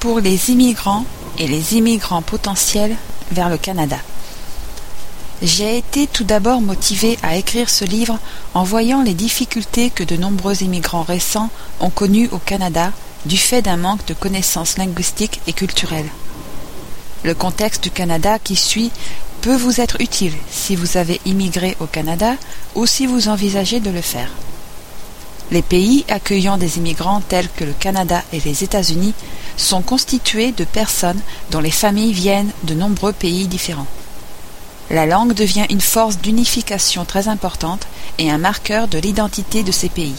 pour les immigrants et les immigrants potentiels vers le Canada. J'ai été tout d'abord motivé à écrire ce livre en voyant les difficultés que de nombreux immigrants récents ont connues au Canada du fait d'un manque de connaissances linguistiques et culturelles. Le contexte du Canada qui suit peut vous être utile si vous avez immigré au Canada ou si vous envisagez de le faire. Les pays accueillant des immigrants tels que le Canada et les États-Unis sont constitués de personnes dont les familles viennent de nombreux pays différents. La langue devient une force d'unification très importante et un marqueur de l'identité de ces pays.